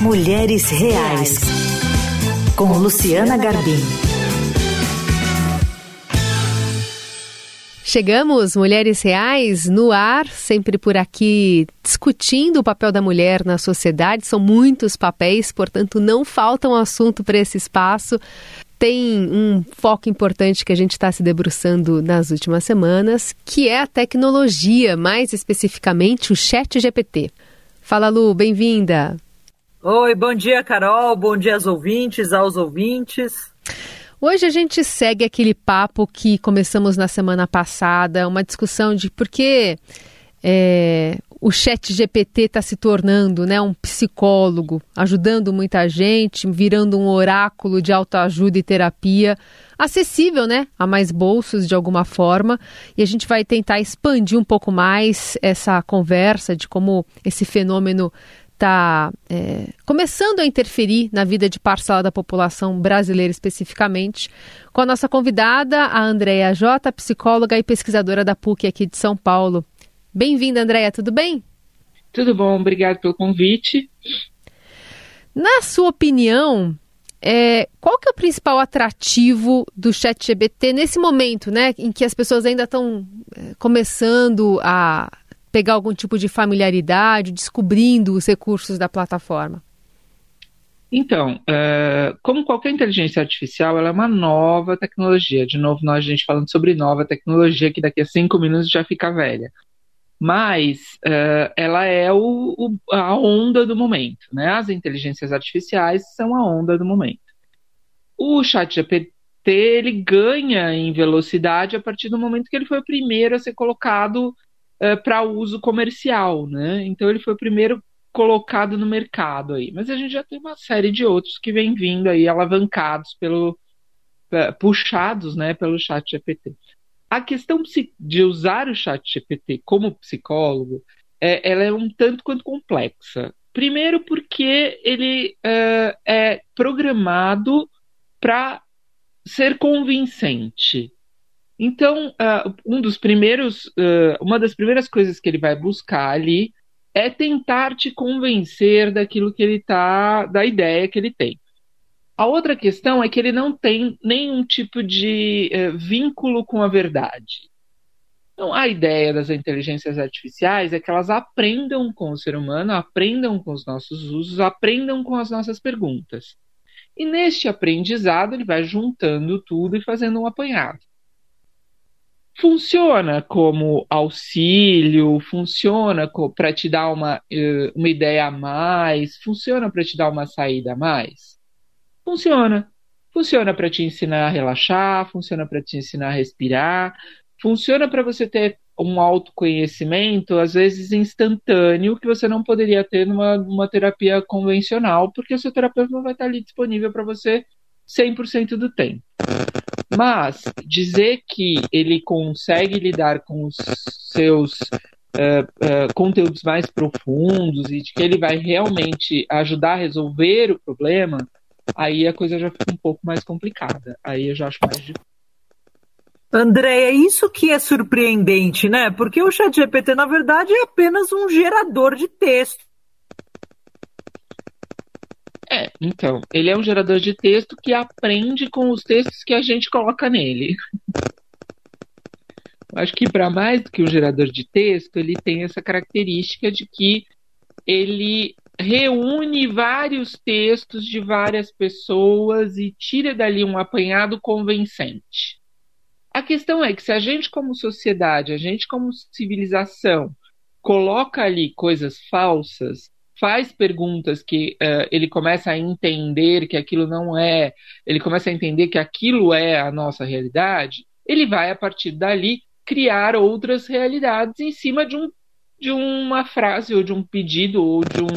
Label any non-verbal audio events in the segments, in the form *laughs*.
Mulheres Reais, com Luciana Garbim. Chegamos, Mulheres Reais, no ar, sempre por aqui discutindo o papel da mulher na sociedade. São muitos papéis, portanto, não falta um assunto para esse espaço. Tem um foco importante que a gente está se debruçando nas últimas semanas, que é a tecnologia, mais especificamente o Chat GPT. Fala, Lu, bem-vinda. Oi, bom dia, Carol. Bom dia aos ouvintes, aos ouvintes. Hoje a gente segue aquele papo que começamos na semana passada, uma discussão de por que é, o chat GPT está se tornando né, um psicólogo, ajudando muita gente, virando um oráculo de autoajuda e terapia, acessível né, a mais bolsos de alguma forma. E a gente vai tentar expandir um pouco mais essa conversa de como esse fenômeno está é, começando a interferir na vida de parcela da população brasileira especificamente, com a nossa convidada, a Andréia Jota, psicóloga e pesquisadora da PUC aqui de São Paulo. Bem-vinda, Andréia, tudo bem? Tudo bom, obrigado pelo convite. Na sua opinião, é, qual que é o principal atrativo do ChatGPT nesse momento, né, em que as pessoas ainda estão é, começando a pegar algum tipo de familiaridade, descobrindo os recursos da plataforma? Então, uh, como qualquer inteligência artificial, ela é uma nova tecnologia. De novo, nós a gente falando sobre nova tecnologia, que daqui a cinco minutos já fica velha. Mas uh, ela é o, o, a onda do momento. Né? As inteligências artificiais são a onda do momento. O chat GPT ele ganha em velocidade a partir do momento que ele foi o primeiro a ser colocado eh, para uso comercial, né? Então ele foi o primeiro colocado no mercado aí. Mas a gente já tem uma série de outros que vem vindo aí alavancados pelo uh, puxados, né, pelo Chat GPT. A questão de usar o Chat GPT como psicólogo, é, ela é um tanto quanto complexa. Primeiro porque ele uh, é programado para ser convincente. Então, uh, um dos primeiros, uh, uma das primeiras coisas que ele vai buscar ali é tentar te convencer daquilo que ele tá, da ideia que ele tem. A outra questão é que ele não tem nenhum tipo de uh, vínculo com a verdade. Então, a ideia das inteligências artificiais é que elas aprendam com o ser humano, aprendam com os nossos usos, aprendam com as nossas perguntas. E neste aprendizado, ele vai juntando tudo e fazendo um apanhado funciona como auxílio, funciona para te dar uma, eh, uma ideia a mais, funciona para te dar uma saída a mais? Funciona. Funciona para te ensinar a relaxar, funciona para te ensinar a respirar, funciona para você ter um autoconhecimento, às vezes instantâneo, que você não poderia ter numa, numa terapia convencional, porque o seu terapeuta não vai estar ali disponível para você 100% do tempo. Mas dizer que ele consegue lidar com os seus uh, uh, conteúdos mais profundos e de que ele vai realmente ajudar a resolver o problema, aí a coisa já fica um pouco mais complicada. Aí eu já acho mais difícil. André, é isso que é surpreendente, né? Porque o ChatGPT, na verdade, é apenas um gerador de texto. É, então, ele é um gerador de texto que aprende com os textos que a gente coloca nele. Acho que para mais do que um gerador de texto, ele tem essa característica de que ele reúne vários textos de várias pessoas e tira dali um apanhado convincente. A questão é que se a gente como sociedade, a gente como civilização, coloca ali coisas falsas, faz perguntas que uh, ele começa a entender que aquilo não é, ele começa a entender que aquilo é a nossa realidade, ele vai, a partir dali, criar outras realidades em cima de, um, de uma frase, ou de um pedido, ou de, um,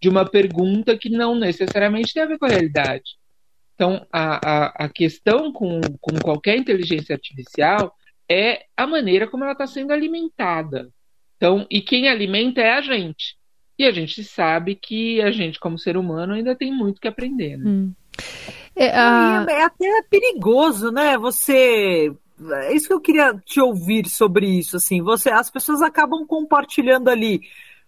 de uma pergunta que não necessariamente tem a ver com a realidade. Então, a, a, a questão com, com qualquer inteligência artificial é a maneira como ela está sendo alimentada. Então, e quem alimenta é a gente. E a gente sabe que a gente, como ser humano, ainda tem muito que aprender. Né? Hum. É, a... é, até perigoso, né? Você. É isso que eu queria te ouvir sobre isso. Assim, você, as pessoas acabam compartilhando ali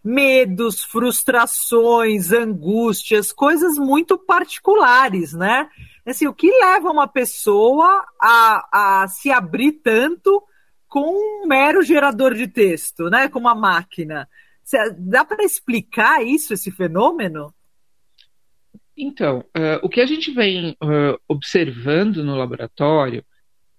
medos, frustrações, angústias, coisas muito particulares, né? Assim, o que leva uma pessoa a, a se abrir tanto com um mero gerador de texto, né? Com uma máquina. Dá para explicar isso, esse fenômeno? Então, uh, o que a gente vem uh, observando no laboratório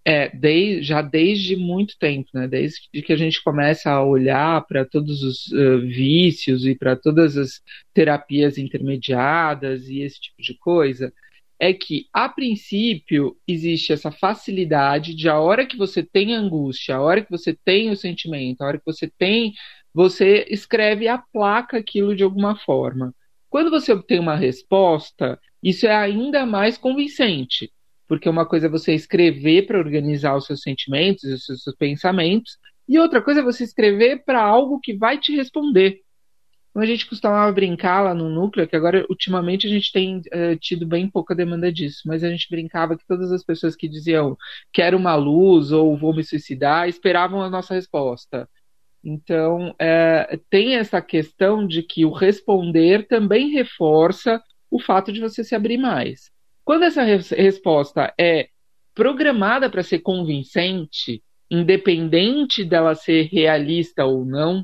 é desde, já desde muito tempo, né? Desde que a gente começa a olhar para todos os uh, vícios e para todas as terapias intermediadas e esse tipo de coisa, é que, a princípio, existe essa facilidade de a hora que você tem angústia, a hora que você tem o sentimento, a hora que você tem, você escreve a placa aquilo de alguma forma. Quando você obtém uma resposta, isso é ainda mais convincente porque uma coisa é você escrever para organizar os seus sentimentos, os seus, pensamentos, e outra coisa é você escrever para algo que vai te responder. Então a gente costumava brincar lá no núcleo, que agora ultimamente a gente tem uh, tido bem pouca demanda disso, mas a gente brincava que todas as pessoas que diziam quero uma luz ou vou me suicidar esperavam a nossa resposta. Então é, tem essa questão de que o responder também reforça o fato de você se abrir mais. Quando essa res resposta é programada para ser convincente, independente dela ser realista ou não,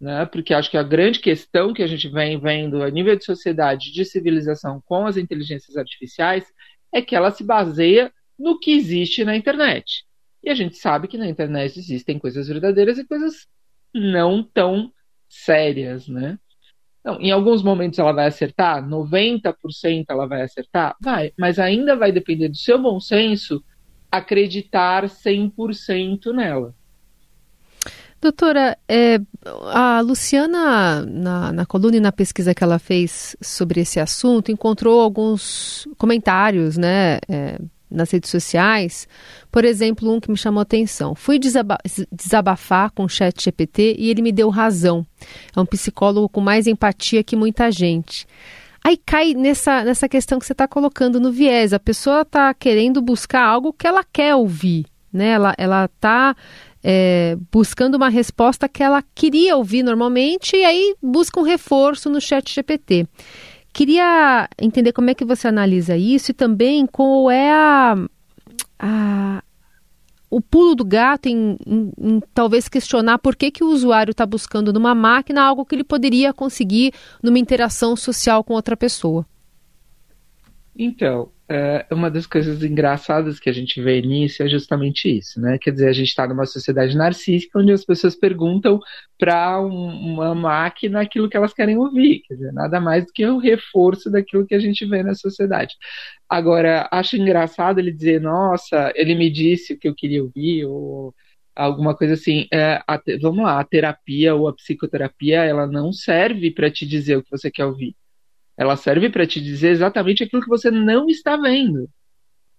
né? porque acho que a grande questão que a gente vem vendo a nível de sociedade, de civilização com as inteligências artificiais, é que ela se baseia no que existe na internet. E a gente sabe que na internet existem coisas verdadeiras e coisas não tão sérias, né? Então, em alguns momentos ela vai acertar, 90% ela vai acertar? Vai, mas ainda vai depender do seu bom senso acreditar 100% nela. Doutora, é, a Luciana, na, na coluna e na pesquisa que ela fez sobre esse assunto, encontrou alguns comentários, né, é, nas redes sociais. Por exemplo, um que me chamou atenção. Fui desaba desabafar com o chat GPT e ele me deu razão. É um psicólogo com mais empatia que muita gente. Aí cai nessa, nessa questão que você está colocando no viés. A pessoa está querendo buscar algo que ela quer ouvir. Né? Ela está é, buscando uma resposta que ela queria ouvir normalmente e aí busca um reforço no chat GPT. Queria entender como é que você analisa isso e também qual é a, a o pulo do gato em, em, em, talvez questionar por que, que o usuário está buscando numa máquina algo que ele poderia conseguir numa interação social com outra pessoa. Então, é, uma das coisas engraçadas que a gente vê nisso é justamente isso, né? Quer dizer, a gente está numa sociedade narcísica onde as pessoas perguntam para um, uma máquina aquilo que elas querem ouvir, quer dizer, nada mais do que o reforço daquilo que a gente vê na sociedade. Agora, acho engraçado ele dizer, nossa, ele me disse o que eu queria ouvir, ou alguma coisa assim. É, a, vamos lá, a terapia ou a psicoterapia, ela não serve para te dizer o que você quer ouvir ela serve para te dizer exatamente aquilo que você não está vendo.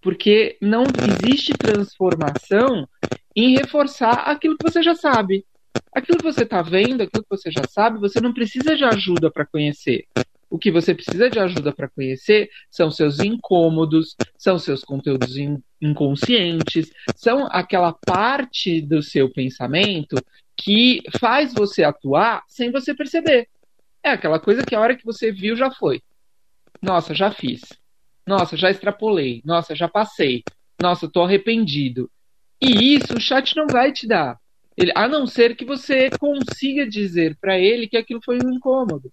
Porque não existe transformação em reforçar aquilo que você já sabe. Aquilo que você está vendo, aquilo que você já sabe, você não precisa de ajuda para conhecer. O que você precisa de ajuda para conhecer são seus incômodos, são seus conteúdos in inconscientes, são aquela parte do seu pensamento que faz você atuar sem você perceber. É aquela coisa que a hora que você viu já foi. Nossa, já fiz. Nossa, já extrapolei. Nossa, já passei. Nossa, tô arrependido. E isso o chat não vai te dar. Ele, a não ser que você consiga dizer para ele que aquilo foi um incômodo.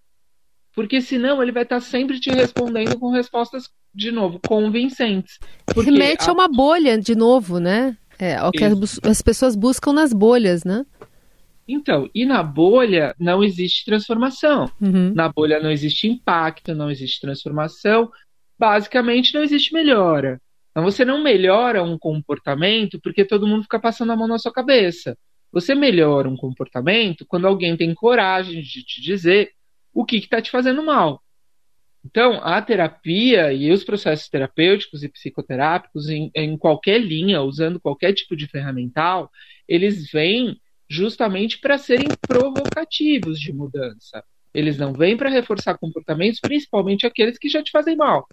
Porque senão ele vai estar tá sempre te respondendo com respostas, de novo, convincentes. Porque Remete a... a uma bolha, de novo, né? É, o que as, as pessoas buscam nas bolhas, né? Então, e na bolha não existe transformação. Uhum. Na bolha não existe impacto, não existe transformação. Basicamente, não existe melhora. Então, você não melhora um comportamento porque todo mundo fica passando a mão na sua cabeça. Você melhora um comportamento quando alguém tem coragem de te dizer o que está te fazendo mal. Então, a terapia e os processos terapêuticos e psicoterápicos, em, em qualquer linha, usando qualquer tipo de ferramental, eles vêm justamente para serem provocativos de mudança. Eles não vêm para reforçar comportamentos, principalmente aqueles que já te fazem mal.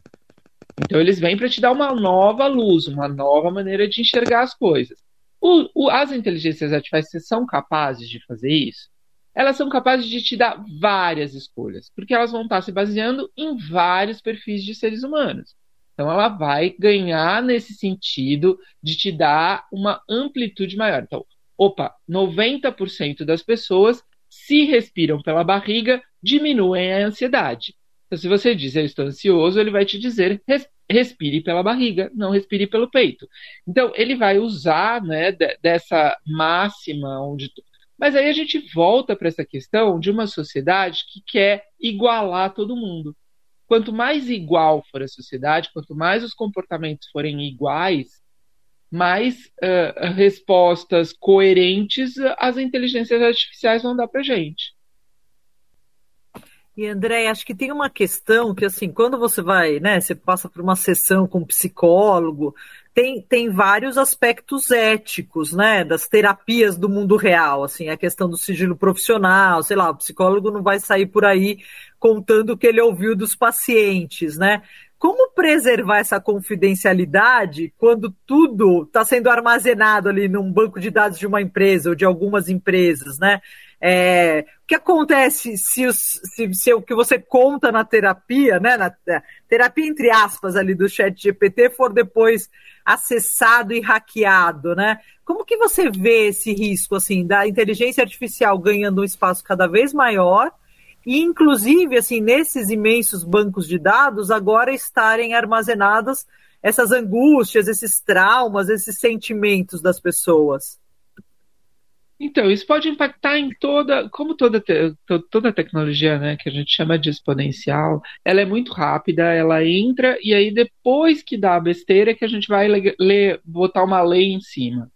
Então, eles vêm para te dar uma nova luz, uma nova maneira de enxergar as coisas. O, o, as inteligências artificiais são capazes de fazer isso? elas são capazes de te dar várias escolhas, porque elas vão estar se baseando em vários perfis de seres humanos. Então, ela vai ganhar nesse sentido de te dar uma amplitude maior. Então, opa, 90% das pessoas, se respiram pela barriga, diminuem a ansiedade. Então, se você diz eu estou ansioso, ele vai te dizer respire pela barriga, não respire pelo peito. Então, ele vai usar né, dessa máxima onde. Mas aí a gente volta para essa questão de uma sociedade que quer igualar todo mundo. Quanto mais igual for a sociedade, quanto mais os comportamentos forem iguais, mais uh, respostas coerentes as inteligências artificiais vão dar para gente. E André, acho que tem uma questão que assim, quando você vai, né, você passa por uma sessão com um psicólogo, tem, tem vários aspectos éticos, né, das terapias do mundo real, assim, a questão do sigilo profissional, sei lá, o psicólogo não vai sair por aí contando o que ele ouviu dos pacientes, né? Como preservar essa confidencialidade quando tudo está sendo armazenado ali num banco de dados de uma empresa ou de algumas empresas, né? É, o que acontece se, os, se, se, o que você conta na terapia, né, na terapia entre aspas ali do chat GPT for depois acessado e hackeado, né? Como que você vê esse risco, assim, da inteligência artificial ganhando um espaço cada vez maior e, inclusive, assim, nesses imensos bancos de dados agora estarem armazenadas essas angústias, esses traumas, esses sentimentos das pessoas? Então, isso pode impactar em toda, como toda, te, toda tecnologia, né, que a gente chama de exponencial, ela é muito rápida, ela entra e aí depois que dá a besteira é que a gente vai ler, botar uma lei em cima.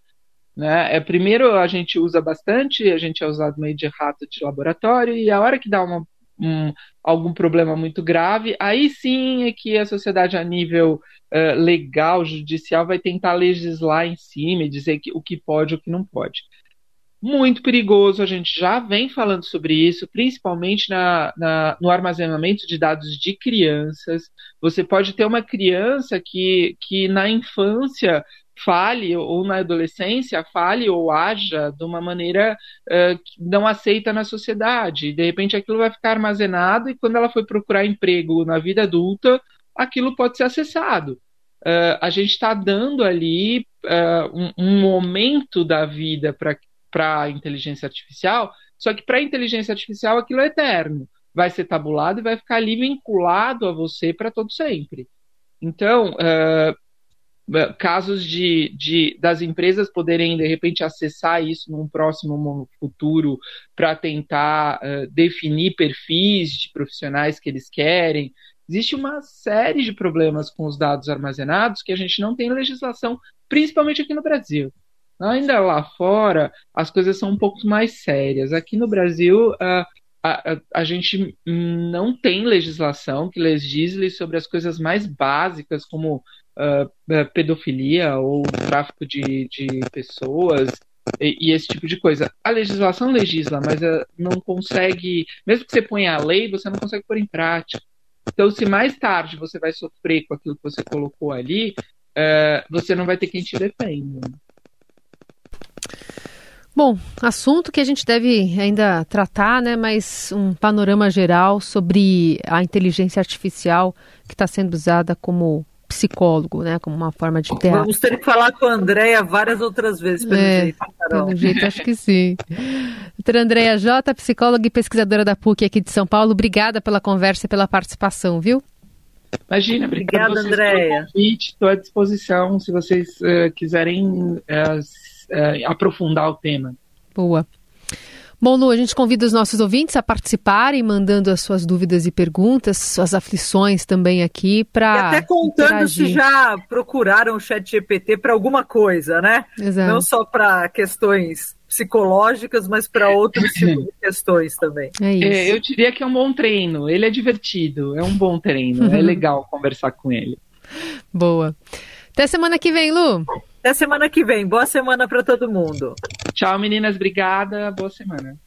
Né? É, primeiro a gente usa bastante, a gente é usado meio de rato de laboratório, e a hora que dá uma, um, algum problema muito grave, aí sim é que a sociedade a nível uh, legal, judicial, vai tentar legislar em cima e dizer que, o que pode e o que não pode muito perigoso. A gente já vem falando sobre isso, principalmente na, na, no armazenamento de dados de crianças. Você pode ter uma criança que, que na infância fale ou na adolescência fale ou haja de uma maneira uh, que não aceita na sociedade. De repente aquilo vai ficar armazenado e quando ela for procurar emprego na vida adulta, aquilo pode ser acessado. Uh, a gente está dando ali uh, um, um, momento da vida para a inteligência artificial, só que para a inteligência artificial aquilo é eterno. Vai ser tabulado e vai ficar ali vinculado a você para todo sempre. Então, uh, casos de, de, das empresas poderem, de repente, acessar isso num próximo futuro para tentar uh, definir perfis de profissionais que eles querem. Existe uma série de problemas com os dados armazenados que a gente não tem legislação, principalmente aqui no Brasil. Ainda lá fora, as coisas são um pouco mais sérias. Aqui no Brasil, a, a, gente não tem legislação que legisle sobre as coisas mais básicas, como uh, pedofilia ou tráfico de, de pessoas e, e, esse tipo de coisa. A legislação legisla, mas uh, não consegue, mesmo que você ponha a lei, você não consegue pôr em prática. Então, se mais tarde você vai sofrer com aquilo que você colocou ali, uh, você não vai ter quem te defenda. Bom, assunto que a gente deve ainda tratar, né? Mas um panorama geral sobre a inteligência artificial que está sendo usada como psicólogo, né? Como uma forma de teatro. Vamos ter que falar com a Andréia várias outras vezes, pelo é, jeito, Carol. Pelo jeito, acho que sim. Doutora Andréia Jota, psicóloga e pesquisadora da PUC aqui de São Paulo, obrigada pela conversa e pela participação, viu? Imagina, obrigada, Andréia. Estou à disposição se vocês uh, quiserem uh, uh, aprofundar o tema. Boa. Bom, Lu, a gente convida os nossos ouvintes a participarem, mandando as suas dúvidas e perguntas, suas aflições também aqui para. E até contando interagir. se já procuraram o Chat GPT para alguma coisa, né? Exato. Não só para questões psicológicas, mas para outros *coughs* tipos de questões também. É isso. É, eu diria que é um bom treino. Ele é divertido, é um bom treino. é *laughs* legal conversar com ele. Boa. Até semana que vem, Lu. Até semana que vem. Boa semana para todo mundo. Tchau, meninas. Obrigada. Boa semana.